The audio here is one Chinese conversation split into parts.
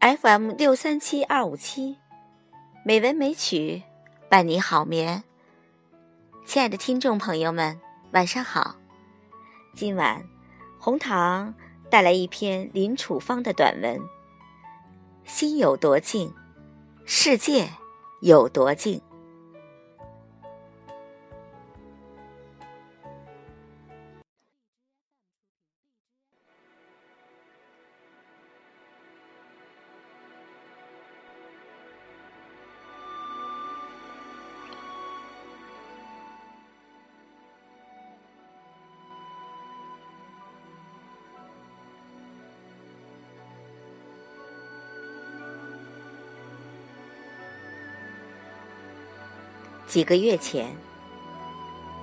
FM 六三七二五七，美文美曲伴你好眠。亲爱的听众朋友们，晚上好。今晚红糖带来一篇林楚芳的短文：心有多静，世界有多静。几个月前，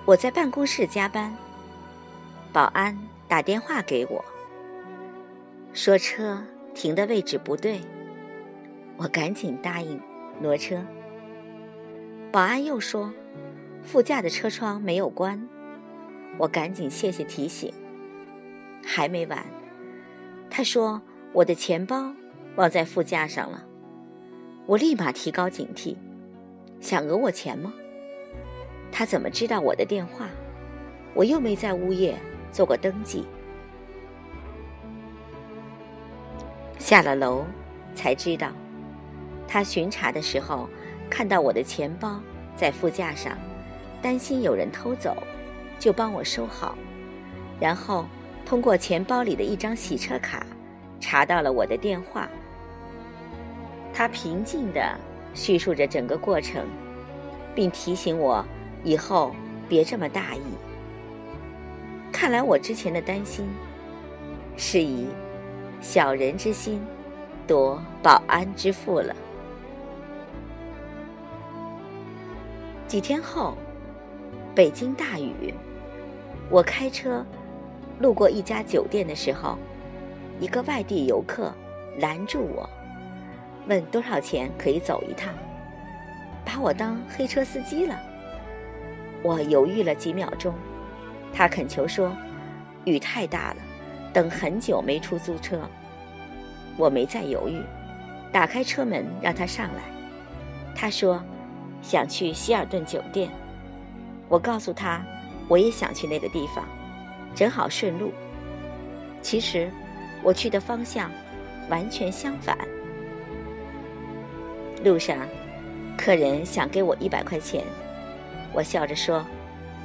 我在办公室加班，保安打电话给我，说车停的位置不对，我赶紧答应挪车。保安又说副驾的车窗没有关，我赶紧谢谢提醒。还没完，他说我的钱包忘在副驾上了，我立马提高警惕。想讹我钱吗？他怎么知道我的电话？我又没在物业做过登记。下了楼才知道，他巡查的时候看到我的钱包在副驾上，担心有人偷走，就帮我收好，然后通过钱包里的一张洗车卡查到了我的电话。他平静的。叙述着整个过程，并提醒我以后别这么大意。看来我之前的担心是以小人之心夺保安之腹了。几天后，北京大雨，我开车路过一家酒店的时候，一个外地游客拦住我。问多少钱可以走一趟？把我当黑车司机了。我犹豫了几秒钟，他恳求说：“雨太大了，等很久没出租车。”我没再犹豫，打开车门让他上来。他说：“想去希尔顿酒店。”我告诉他：“我也想去那个地方，正好顺路。”其实我去的方向完全相反。路上，客人想给我一百块钱，我笑着说：“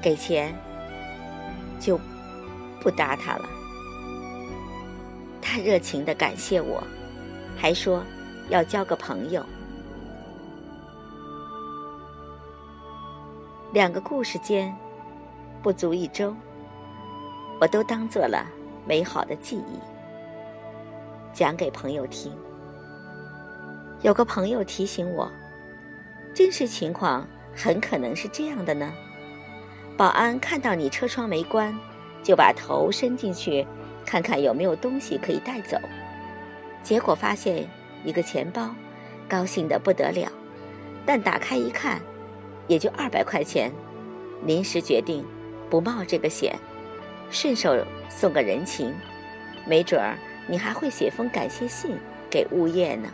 给钱。”就不搭他了。他热情的感谢我，还说要交个朋友。两个故事间不足一周，我都当做了美好的记忆，讲给朋友听。有个朋友提醒我，真实情况很可能是这样的呢。保安看到你车窗没关，就把头伸进去，看看有没有东西可以带走。结果发现一个钱包，高兴得不得了。但打开一看，也就二百块钱。临时决定不冒这个险，顺手送个人情，没准儿你还会写封感谢信给物业呢。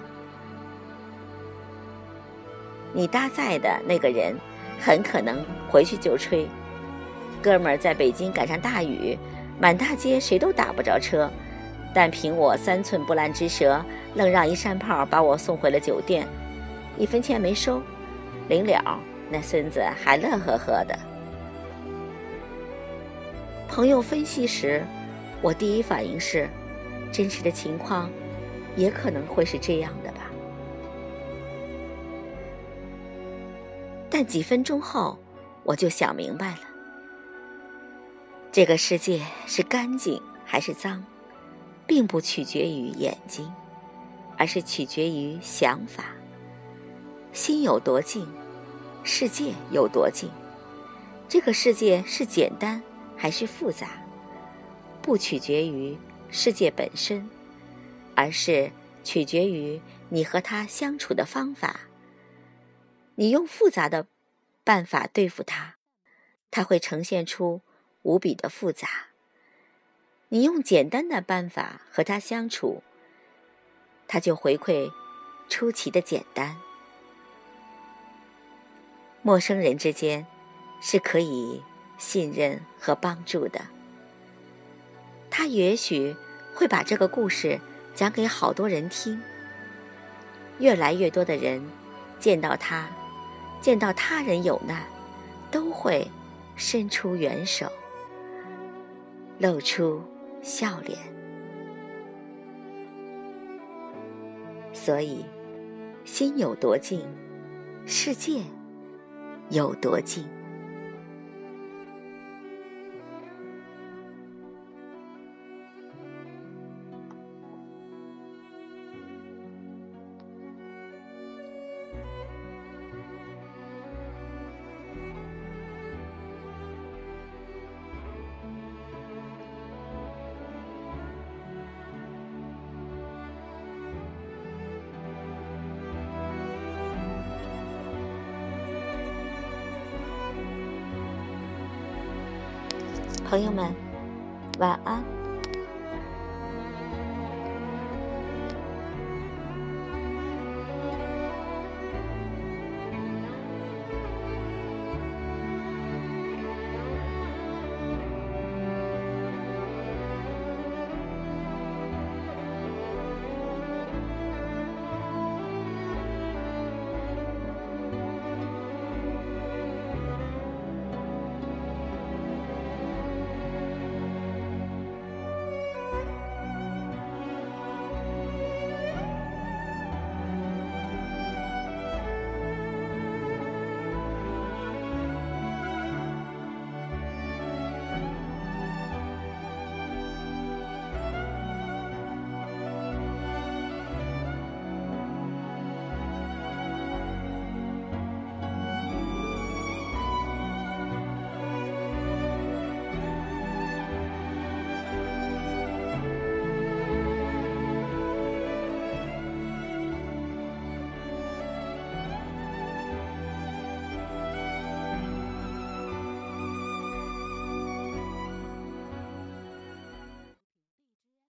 你搭载的那个人，很可能回去就吹。哥们儿在北京赶上大雨，满大街谁都打不着车，但凭我三寸不烂之舌，愣让一山炮把我送回了酒店，一分钱没收。临了，那孙子还乐呵呵的。朋友分析时，我第一反应是，真实的情况，也可能会是这样但几分钟后，我就想明白了：这个世界是干净还是脏，并不取决于眼睛，而是取决于想法。心有多静，世界有多静。这个世界是简单还是复杂，不取决于世界本身，而是取决于你和他相处的方法。你用复杂的办法对付他，他会呈现出无比的复杂；你用简单的办法和他相处，他就回馈出奇的简单。陌生人之间是可以信任和帮助的。他也许会把这个故事讲给好多人听。越来越多的人见到他，见到他人有难，都会伸出援手，露出笑脸。所以，心有多静，世界有多静。朋友们，晚安。